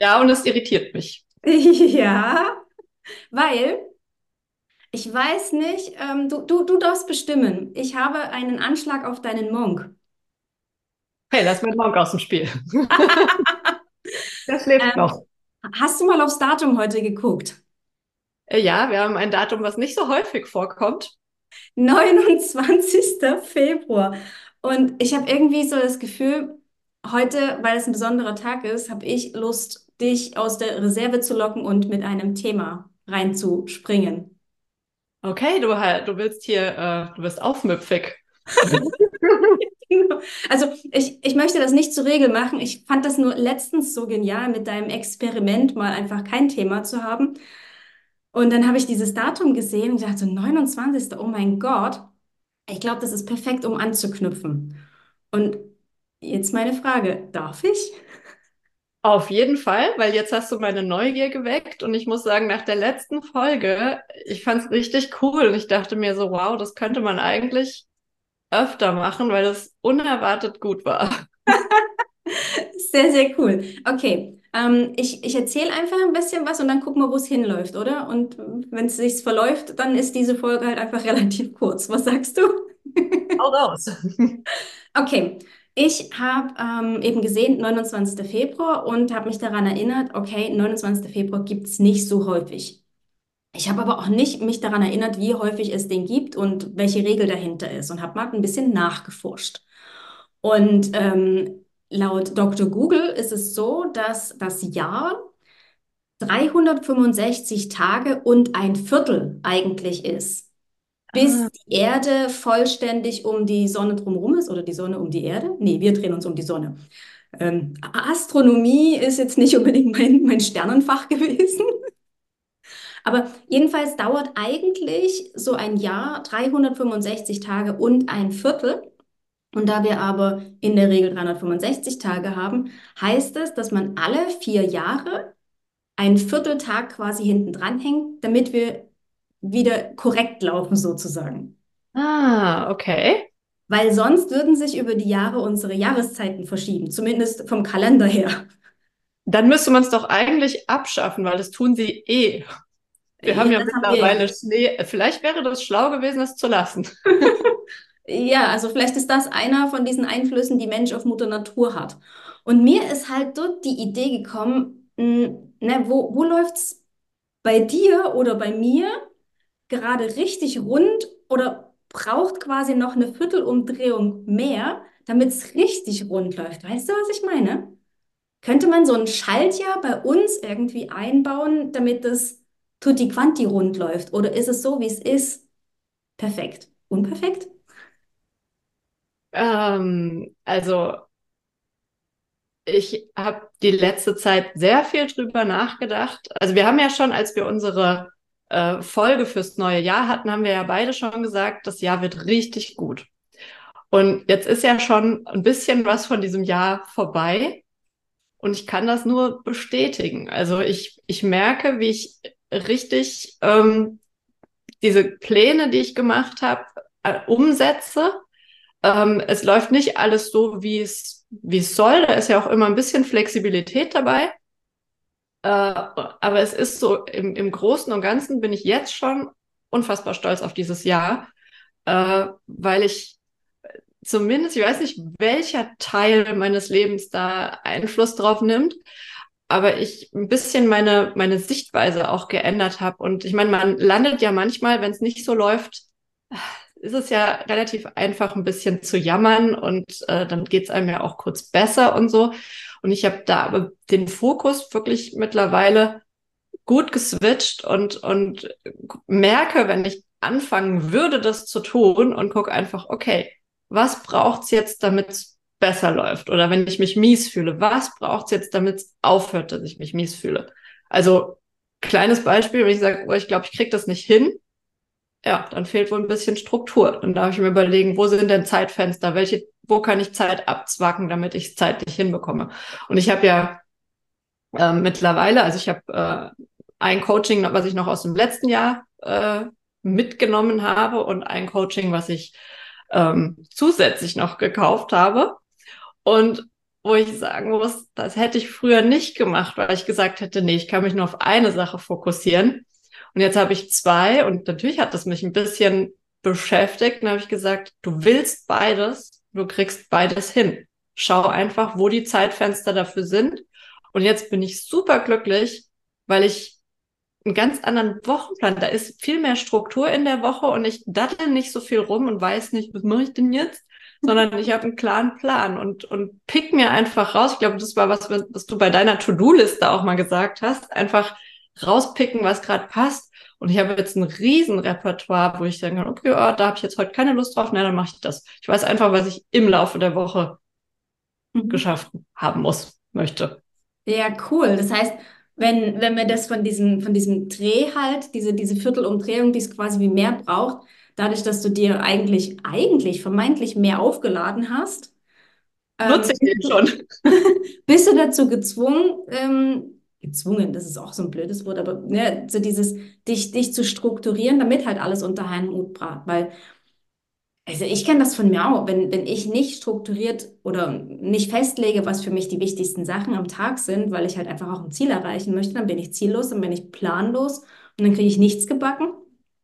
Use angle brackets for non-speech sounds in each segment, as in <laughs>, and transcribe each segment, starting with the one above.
Ja, und es irritiert mich. <laughs> Ja, weil ich weiß nicht, ähm, du, du, du darfst bestimmen. Ich habe einen Anschlag auf deinen Monk. Hey, lass mal Monk aus dem Spiel. <laughs> Der schläft ähm, noch. Hast du mal aufs Datum heute geguckt? Äh, ja, wir haben ein Datum, was nicht so häufig vorkommt. 29. Februar. Und ich habe irgendwie so das Gefühl, heute, weil es ein besonderer Tag ist, habe ich Lust, dich aus der Reserve zu locken und mit einem Thema reinzuspringen. Okay, du, du willst hier, äh, du wirst aufmüpfig. <laughs> also ich, ich möchte das nicht zur Regel machen. Ich fand das nur letztens so genial, mit deinem Experiment mal einfach kein Thema zu haben. Und dann habe ich dieses Datum gesehen und dachte, 29. Oh mein Gott, ich glaube, das ist perfekt, um anzuknüpfen. Und jetzt meine Frage, darf ich? Auf jeden Fall, weil jetzt hast du meine Neugier geweckt und ich muss sagen, nach der letzten Folge, ich fand es richtig cool und ich dachte mir so, wow, das könnte man eigentlich öfter machen, weil es unerwartet gut war. <laughs> sehr, sehr cool. Okay, ähm, ich, ich erzähle einfach ein bisschen was und dann gucken wir, wo es hinläuft, oder? Und wenn es sich verläuft, dann ist diese Folge halt einfach <laughs> relativ kurz. Was sagst du? Hau raus. Okay, ich habe ähm, eben gesehen, 29. Februar und habe mich daran erinnert, okay, 29. Februar gibt es nicht so häufig. Ich habe aber auch nicht mich daran erinnert, wie häufig es den gibt und welche Regel dahinter ist und habe mal ein bisschen nachgeforscht. Und ähm, laut Dr. Google ist es so, dass das Jahr 365 Tage und ein Viertel eigentlich ist bis ah. die Erde vollständig um die Sonne drumherum ist oder die Sonne um die Erde. Nee, wir drehen uns um die Sonne. Ähm, Astronomie ist jetzt nicht unbedingt mein, mein Sternenfach <laughs> gewesen. Aber jedenfalls dauert eigentlich so ein Jahr 365 Tage und ein Viertel. Und da wir aber in der Regel 365 Tage haben, heißt es, dass man alle vier Jahre einen Vierteltag quasi hinten dran hängt, damit wir wieder korrekt laufen sozusagen. Ah, okay. Weil sonst würden sich über die Jahre unsere Jahreszeiten verschieben, zumindest vom Kalender her. Dann müsste man es doch eigentlich abschaffen, weil das tun sie eh. Wir ja, haben ja mittlerweile Schnee. Vielleicht wäre das schlau gewesen, es zu lassen. <laughs> ja, also vielleicht ist das einer von diesen Einflüssen, die Mensch auf Mutter Natur hat. Und mir ist halt dort die Idee gekommen, ne, wo, wo läuft es bei dir oder bei mir gerade richtig rund oder braucht quasi noch eine Viertelumdrehung mehr, damit es richtig rund läuft. Weißt du, was ich meine? Könnte man so ein Schaltjahr bei uns irgendwie einbauen, damit das tutti quanti rund läuft? Oder ist es so, wie es ist, perfekt? Unperfekt? Ähm, also ich habe die letzte Zeit sehr viel drüber nachgedacht. Also wir haben ja schon, als wir unsere äh, Folge fürs neue Jahr hatten, haben wir ja beide schon gesagt, das Jahr wird richtig gut. Und jetzt ist ja schon ein bisschen was von diesem Jahr vorbei. Und ich kann das nur bestätigen. Also ich, ich merke, wie ich richtig ähm, diese Pläne, die ich gemacht habe, äh, umsetze. Ähm, es läuft nicht alles so, wie es, wie es soll. Da ist ja auch immer ein bisschen Flexibilität dabei. Äh, aber es ist so, im, im Großen und Ganzen bin ich jetzt schon unfassbar stolz auf dieses Jahr, äh, weil ich zumindest, ich weiß nicht, welcher Teil meines Lebens da Einfluss drauf nimmt, aber ich ein bisschen meine, meine Sichtweise auch geändert habe. Und ich meine, man landet ja manchmal, wenn es nicht so läuft, ist es ja relativ einfach, ein bisschen zu jammern und äh, dann geht es einem ja auch kurz besser und so. Und ich habe da aber den Fokus wirklich mittlerweile gut geswitcht und, und merke, wenn ich anfangen würde, das zu tun und gucke einfach, okay, was braucht's jetzt, damit es besser läuft? Oder wenn ich mich mies fühle, was braucht's jetzt, damit es aufhört, dass ich mich mies fühle? Also kleines Beispiel, wenn ich sage, oh, ich glaube, ich kriege das nicht hin, ja, dann fehlt wohl ein bisschen Struktur. Dann darf ich mir überlegen, wo sind denn Zeitfenster? Welche, wo kann ich Zeit abzwacken, damit ich es zeitlich hinbekomme? Und ich habe ja äh, mittlerweile, also ich habe äh, ein Coaching, was ich noch aus dem letzten Jahr äh, mitgenommen habe und ein Coaching, was ich ähm, zusätzlich noch gekauft habe. Und wo ich sagen muss, das hätte ich früher nicht gemacht, weil ich gesagt hätte, nee, ich kann mich nur auf eine Sache fokussieren. Und jetzt habe ich zwei und natürlich hat das mich ein bisschen beschäftigt. Und habe ich gesagt, du willst beides, du kriegst beides hin. Schau einfach, wo die Zeitfenster dafür sind. Und jetzt bin ich super glücklich, weil ich einen ganz anderen Wochenplan. Da ist viel mehr Struktur in der Woche und ich dattel nicht so viel rum und weiß nicht, was mache ich denn jetzt? Sondern ich habe einen klaren Plan und, und pick mir einfach raus. Ich glaube, das war was, was du bei deiner To-Do-Liste auch mal gesagt hast. Einfach rauspicken, was gerade passt. Und ich habe jetzt ein Riesenrepertoire, wo ich denke, okay, oh, da habe ich jetzt heute keine Lust drauf, na, dann mache ich das. Ich weiß einfach, was ich im Laufe der Woche mhm. geschafft haben muss, möchte. Ja, cool. Das heißt, wenn, wenn wir das von diesem, von diesem Dreh halt, diese, diese Viertelumdrehung, die es quasi wie mehr braucht, dadurch, dass du dir eigentlich, eigentlich vermeintlich mehr aufgeladen hast, Nutze ich den schon. <laughs> bist du dazu gezwungen, ähm, gezwungen, das ist auch so ein blödes Wort, aber ne, so dieses, dich, dich zu strukturieren, damit halt alles unter einen Hut brat, weil also ich kenne das von mir auch, wenn, wenn ich nicht strukturiert oder nicht festlege, was für mich die wichtigsten Sachen am Tag sind, weil ich halt einfach auch ein Ziel erreichen möchte, dann bin ich ziellos, dann bin ich planlos und dann kriege ich nichts gebacken.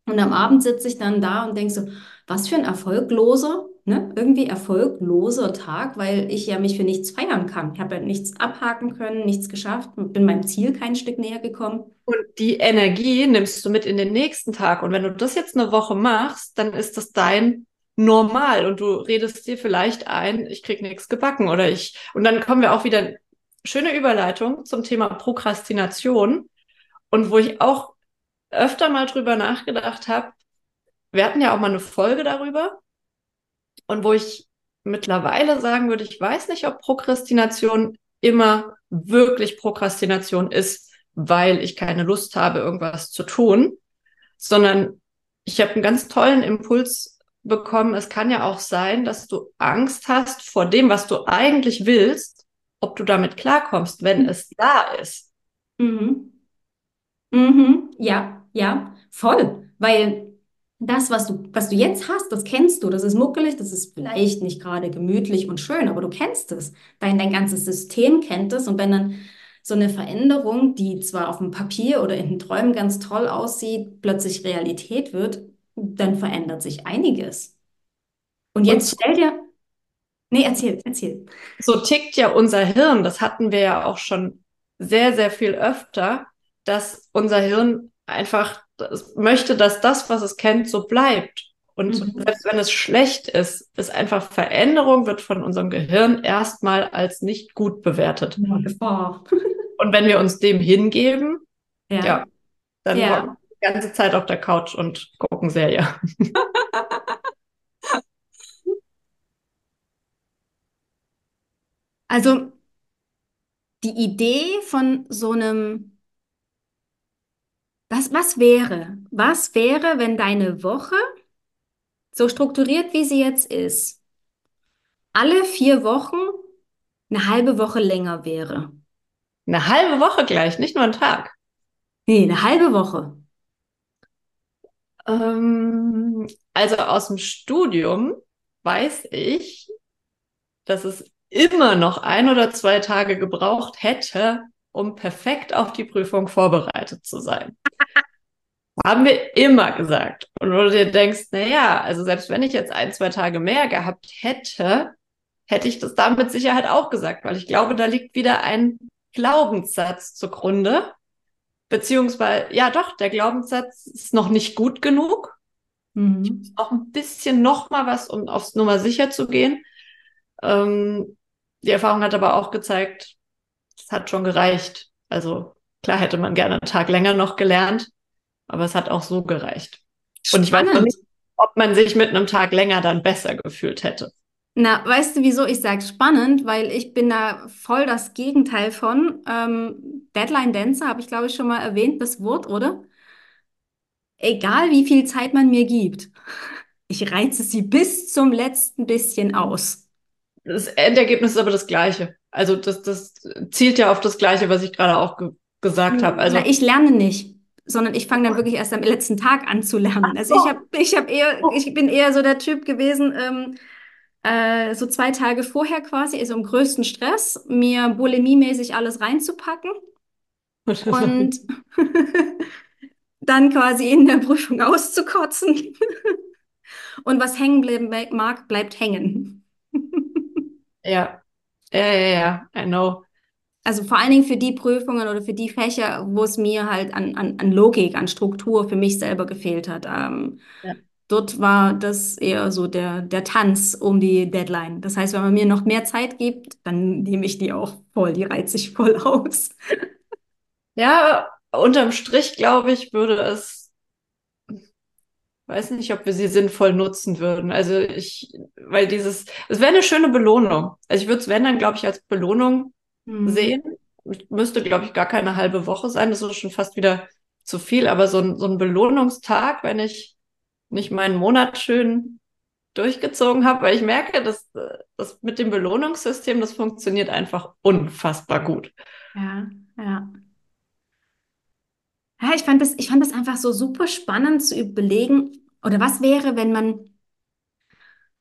Und am Abend sitze ich dann da und denke so, was für ein erfolgloser, ne, irgendwie erfolgloser Tag, weil ich ja mich für nichts feiern kann. Ich habe ja nichts abhaken können, nichts geschafft, bin meinem Ziel kein Stück näher gekommen. Und die Energie nimmst du mit in den nächsten Tag. Und wenn du das jetzt eine Woche machst, dann ist das dein normal und du redest dir vielleicht ein, ich krieg nichts gebacken oder ich. Und dann kommen wir auch wieder schöne Überleitung zum Thema Prokrastination und wo ich auch öfter mal drüber nachgedacht habe. Wir hatten ja auch mal eine Folge darüber und wo ich mittlerweile sagen würde, ich weiß nicht, ob Prokrastination immer wirklich Prokrastination ist, weil ich keine Lust habe, irgendwas zu tun, sondern ich habe einen ganz tollen Impuls bekommen, es kann ja auch sein, dass du Angst hast vor dem, was du eigentlich willst, ob du damit klarkommst, wenn es da ist. Mhm. Mhm. Ja, ja, voll. Weil das, was du, was du jetzt hast, das kennst du, das ist muckelig, das ist vielleicht nicht gerade gemütlich und schön, aber du kennst es. Dein, dein ganzes System kennt es. Und wenn dann so eine Veränderung, die zwar auf dem Papier oder in den Träumen ganz toll aussieht, plötzlich Realität wird, dann verändert sich einiges. Und jetzt Und stell dir, nee, erzähl, erzähl. So tickt ja unser Hirn. Das hatten wir ja auch schon sehr, sehr viel öfter, dass unser Hirn einfach das möchte, dass das, was es kennt, so bleibt. Und mhm. selbst wenn es schlecht ist, ist einfach Veränderung wird von unserem Gehirn erstmal als nicht gut bewertet. Ja, <laughs> Und wenn wir uns dem hingeben, ja, ja dann ja die ganze Zeit auf der Couch und gucken Serie. <laughs> Also die Idee von so einem, was, was wäre, was wäre, wenn deine Woche so strukturiert, wie sie jetzt ist, alle vier Wochen eine halbe Woche länger wäre? Eine halbe Woche gleich, nicht nur ein Tag. Nee, eine halbe Woche. Ähm, also aus dem Studium weiß ich, dass es immer noch ein oder zwei Tage gebraucht hätte, um perfekt auf die Prüfung vorbereitet zu sein. <laughs> Haben wir immer gesagt. Und wo du dir denkst, na ja, also selbst wenn ich jetzt ein, zwei Tage mehr gehabt hätte, hätte ich das da mit Sicherheit auch gesagt, weil ich glaube, da liegt wieder ein Glaubenssatz zugrunde, Beziehungsweise, ja doch, der Glaubenssatz ist noch nicht gut genug. Mhm. Ich muss auch ein bisschen noch mal was, um aufs Nummer sicher zu gehen. Ähm, die Erfahrung hat aber auch gezeigt, es hat schon gereicht. Also klar hätte man gerne einen Tag länger noch gelernt, aber es hat auch so gereicht. Spannend. Und ich weiß noch nicht, ob man sich mit einem Tag länger dann besser gefühlt hätte. Na, weißt du, wieso ich sage spannend? Weil ich bin da voll das Gegenteil von. Ähm, Deadline Dancer habe ich, glaube ich, schon mal erwähnt, das Wort, oder? Egal wie viel Zeit man mir gibt, ich reize sie bis zum letzten bisschen aus. Das Endergebnis ist aber das gleiche. Also das, das zielt ja auf das Gleiche, was ich gerade auch ge gesagt habe. Also Na, ich lerne nicht, sondern ich fange dann wirklich erst am letzten Tag an zu lernen. Also ich habe, ich habe eher, ich bin eher so der Typ gewesen. Ähm, äh, so zwei Tage vorher quasi, also im größten Stress, mir bulimiemäßig alles reinzupacken und <laughs> dann quasi in der Prüfung auszukotzen. <laughs> und was hängen bleiben mag, bleibt hängen. <laughs> ja, ja, ja, ja, I know. Also vor allen Dingen für die Prüfungen oder für die Fächer, wo es mir halt an, an, an Logik, an Struktur für mich selber gefehlt hat. Ähm, ja. Dort war das eher so der, der Tanz um die Deadline. Das heißt, wenn man mir noch mehr Zeit gibt, dann nehme ich die auch voll, die reize ich voll <laughs> aus. Ja, unterm Strich, glaube ich, würde es, weiß nicht, ob wir sie sinnvoll nutzen würden. Also ich, weil dieses, es wäre eine schöne Belohnung. Also ich würde es, wenn dann, glaube ich, als Belohnung mhm. sehen. Ich müsste, glaube ich, gar keine halbe Woche sein. Das ist schon fast wieder zu viel. Aber so ein, so ein Belohnungstag, wenn ich nicht meinen Monat schön durchgezogen habe, weil ich merke, dass das mit dem Belohnungssystem, das funktioniert einfach unfassbar gut. Ja, ja. Ja, ich fand das, ich fand das einfach so super spannend zu überlegen, oder was wäre, wenn man,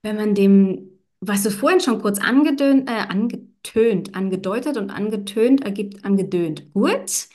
wenn man dem, was du vorhin schon kurz angedönt, äh, angetönt, angedeutet und angetönt ergibt angedönt. Gut.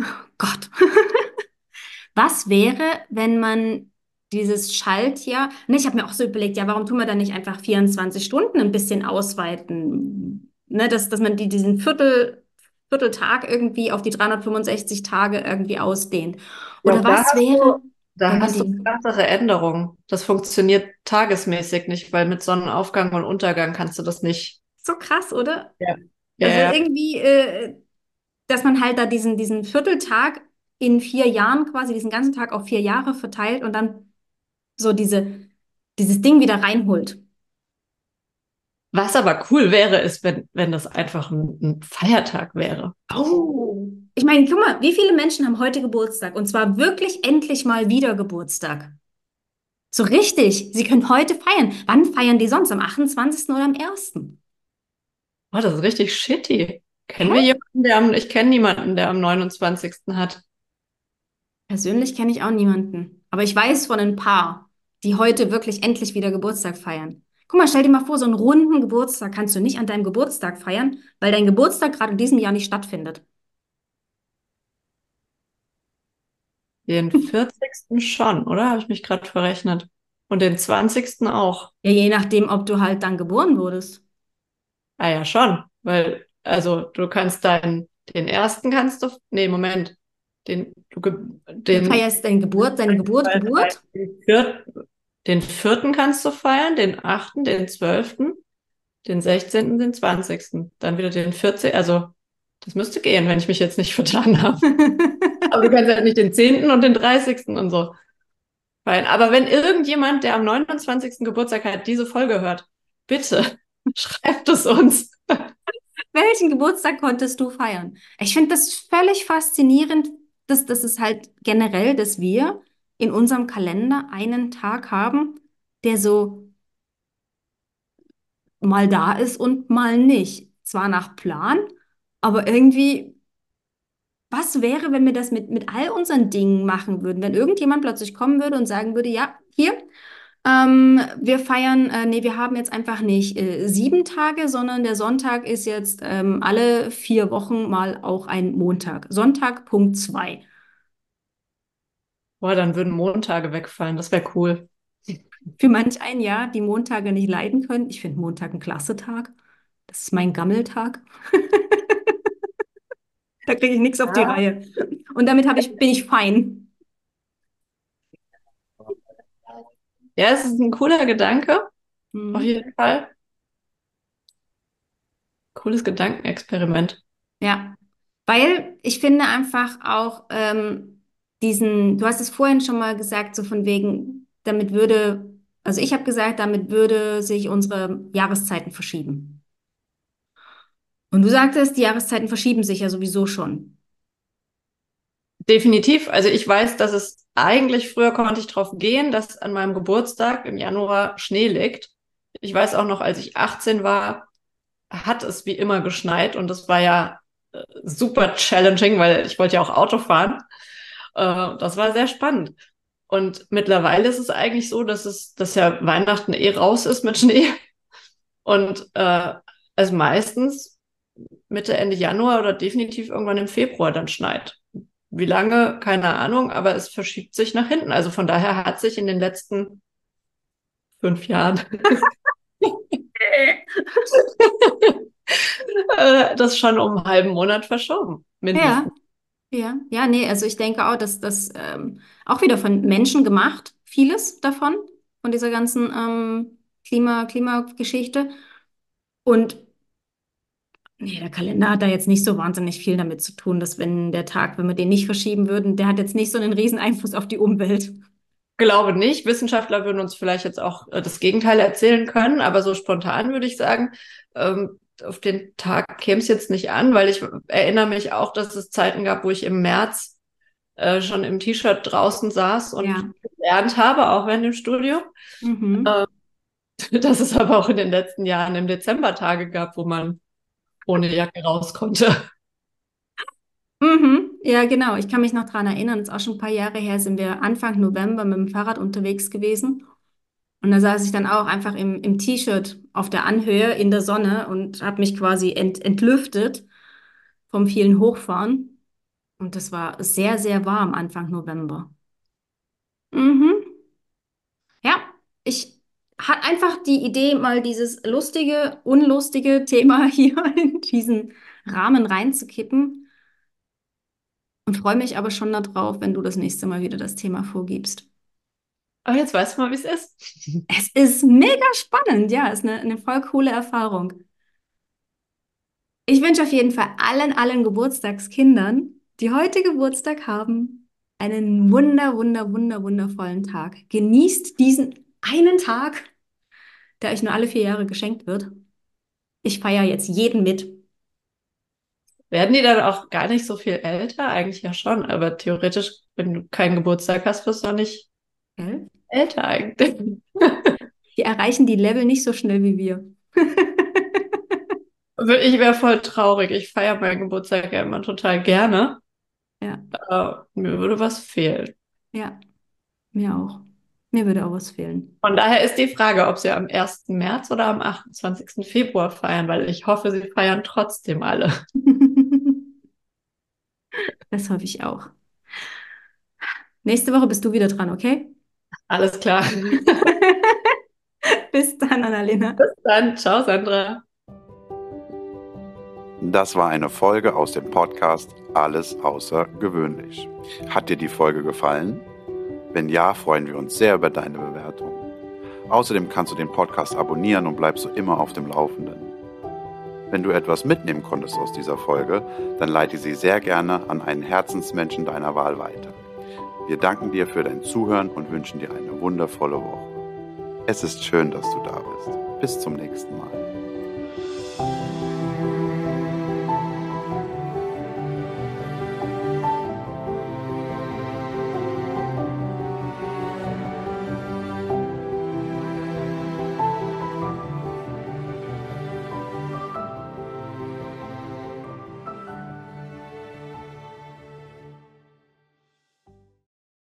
Oh Gott. <laughs> was wäre, wenn man dieses Schaltjahr. Ne, ich habe mir auch so überlegt, ja, warum tun wir da nicht einfach 24 Stunden ein bisschen ausweiten? Ne, dass, dass man die, diesen Viertel, Vierteltag irgendwie auf die 365 Tage irgendwie ausdehnt. Oder ja, was wäre. Da hast du eine krassere Änderung. Das funktioniert tagesmäßig nicht, weil mit Sonnenaufgang und Untergang kannst du das nicht. So krass, oder? Ja. Also ja. irgendwie, äh, dass man halt da diesen, diesen Vierteltag in vier Jahren quasi, diesen ganzen Tag auf vier Jahre verteilt und dann so diese, dieses Ding wieder reinholt. Was aber cool wäre, ist, wenn, wenn das einfach ein, ein Feiertag wäre. Oh. Ich meine, guck mal, wie viele Menschen haben heute Geburtstag? Und zwar wirklich endlich mal wieder Geburtstag. So richtig. Sie können heute feiern. Wann feiern die sonst? Am 28. oder am 1.? Oh, das ist richtig shitty. Kennen wir jemanden, der am, ich kenne niemanden, der am 29. hat. Persönlich kenne ich auch niemanden. Aber ich weiß von ein paar die heute wirklich endlich wieder Geburtstag feiern. Guck mal, stell dir mal vor, so einen runden Geburtstag kannst du nicht an deinem Geburtstag feiern, weil dein Geburtstag gerade in diesem Jahr nicht stattfindet. Den 40. schon, oder? Habe ich mich gerade verrechnet. Und den 20. auch. Ja, je nachdem, ob du halt dann geboren wurdest. Ah ja, schon. Weil, also du kannst deinen, den ersten kannst du, nee, Moment. Den, du, den, du feierst deine Geburt, deine Geburt, Geburt? Vierten, den vierten kannst du feiern, den achten, den zwölften, den sechzehnten, den zwanzigsten. Dann wieder den vierzehnten, also das müsste gehen, wenn ich mich jetzt nicht <laughs> vertan habe. Aber du kannst halt nicht den zehnten und den dreißigsten und so feiern. Aber wenn irgendjemand, der am 29. Geburtstag hat, diese Folge hört, bitte <laughs> schreibt es uns. Welchen Geburtstag konntest du feiern? Ich finde das völlig faszinierend, dass, dass es halt generell, dass wir in unserem Kalender einen Tag haben, der so mal da ist und mal nicht. Zwar nach Plan, aber irgendwie, was wäre, wenn wir das mit, mit all unseren Dingen machen würden? Wenn irgendjemand plötzlich kommen würde und sagen würde, ja, hier, ähm, wir feiern, äh, nee, wir haben jetzt einfach nicht äh, sieben Tage, sondern der Sonntag ist jetzt ähm, alle vier Wochen mal auch ein Montag. Sonntag, Punkt zwei. Boah, dann würden Montage wegfallen. Das wäre cool. Für manch ein Jahr, die Montage nicht leiden können. Ich finde Montag ein klasse Tag. Das ist mein Gammeltag. <laughs> da kriege ich nichts auf die Reihe. Und damit ich, bin ich fein. Ja, es ist ein cooler Gedanke. Mhm. Auf jeden Fall. Cooles Gedankenexperiment. Ja, weil ich finde einfach auch, ähm, diesen, du hast es vorhin schon mal gesagt, so von wegen, damit würde Also ich habe gesagt, damit würde sich unsere Jahreszeiten verschieben. Und du sagtest, die Jahreszeiten verschieben sich ja sowieso schon. Definitiv. Also ich weiß, dass es eigentlich früher konnte ich drauf gehen, dass an meinem Geburtstag im Januar Schnee liegt. Ich weiß auch noch, als ich 18 war, hat es wie immer geschneit und das war ja äh, super challenging, weil ich wollte ja auch Auto fahren. Äh, das war sehr spannend. Und mittlerweile ist es eigentlich so, dass es, dass ja Weihnachten eh raus ist mit Schnee. Und äh, es meistens Mitte, Ende Januar oder definitiv irgendwann im Februar dann schneit. Wie lange, keine Ahnung, aber es verschiebt sich nach hinten. Also von daher hat sich in den letzten fünf Jahren <laughs> <laughs> äh, das schon um einen halben Monat verschoben. Mindestens. Ja. Ja, ja, nee, also ich denke auch, dass das ähm, auch wieder von Menschen gemacht, vieles davon, von dieser ganzen ähm, Klima, Klimageschichte. Und nee, der Kalender hat da jetzt nicht so wahnsinnig viel damit zu tun, dass wenn der Tag, wenn wir den nicht verschieben würden, der hat jetzt nicht so einen riesen Einfluss auf die Umwelt. Glaube nicht. Wissenschaftler würden uns vielleicht jetzt auch äh, das Gegenteil erzählen können, aber so spontan würde ich sagen, ähm, auf den Tag käme es jetzt nicht an, weil ich erinnere mich auch, dass es Zeiten gab, wo ich im März äh, schon im T-Shirt draußen saß und ja. gelernt habe, auch während dem Studium. Mhm. Äh, <laughs> dass es aber auch in den letzten Jahren im Dezember Tage gab, wo man ohne Jacke raus konnte. Mhm. Ja, genau. Ich kann mich noch dran erinnern, es ist auch schon ein paar Jahre her, sind wir Anfang November mit dem Fahrrad unterwegs gewesen. Und da saß ich dann auch einfach im, im T-Shirt auf der Anhöhe in der Sonne und habe mich quasi ent, entlüftet vom vielen Hochfahren. Und das war sehr, sehr warm Anfang November. Mhm. Ja, ich hatte einfach die Idee, mal dieses lustige, unlustige Thema <laughs> hier in diesen Rahmen reinzukippen. Und freue mich aber schon darauf, wenn du das nächste Mal wieder das Thema vorgibst. Aber jetzt weißt du mal, wie es ist. <laughs> Es ist mega spannend, ja, es ist eine, eine voll coole Erfahrung. Ich wünsche auf jeden Fall allen, allen Geburtstagskindern, die heute Geburtstag haben, einen wunder, wunder, wunder, wundervollen Tag. Genießt diesen einen Tag, der euch nur alle vier Jahre geschenkt wird. Ich feiere jetzt jeden mit. Werden die dann auch gar nicht so viel älter? Eigentlich ja schon, aber theoretisch, wenn du keinen Geburtstag hast, wirst du auch nicht älter älter eigentlich. Die erreichen die Level nicht so schnell wie wir. <laughs> Also ich wäre voll traurig. Ich feiere meinen Geburtstag ja immer total gerne. Ja. Aber mir würde was fehlen. Ja, mir auch. Mir würde auch was fehlen. Von daher ist die Frage, ob Sie am 1. März oder am 28. Februar feiern, weil ich hoffe, Sie feiern trotzdem alle. <laughs> das hoffe ich auch. Nächste Woche bist du wieder dran, okay? Alles klar. <laughs> Bis dann, Annalena. Bis dann. Ciao, Sandra. Das war eine Folge aus dem Podcast Alles außergewöhnlich. Hat dir die Folge gefallen? Wenn ja, freuen wir uns sehr über deine Bewertung. Außerdem kannst du den Podcast abonnieren und bleibst so immer auf dem Laufenden. Wenn du etwas mitnehmen konntest aus dieser Folge, dann leite sie sehr gerne an einen Herzensmenschen deiner Wahl weiter. Wir danken dir für dein Zuhören und wünschen dir eine wundervolle Woche. Es ist schön, dass du da bist. Bis zum nächsten Mal.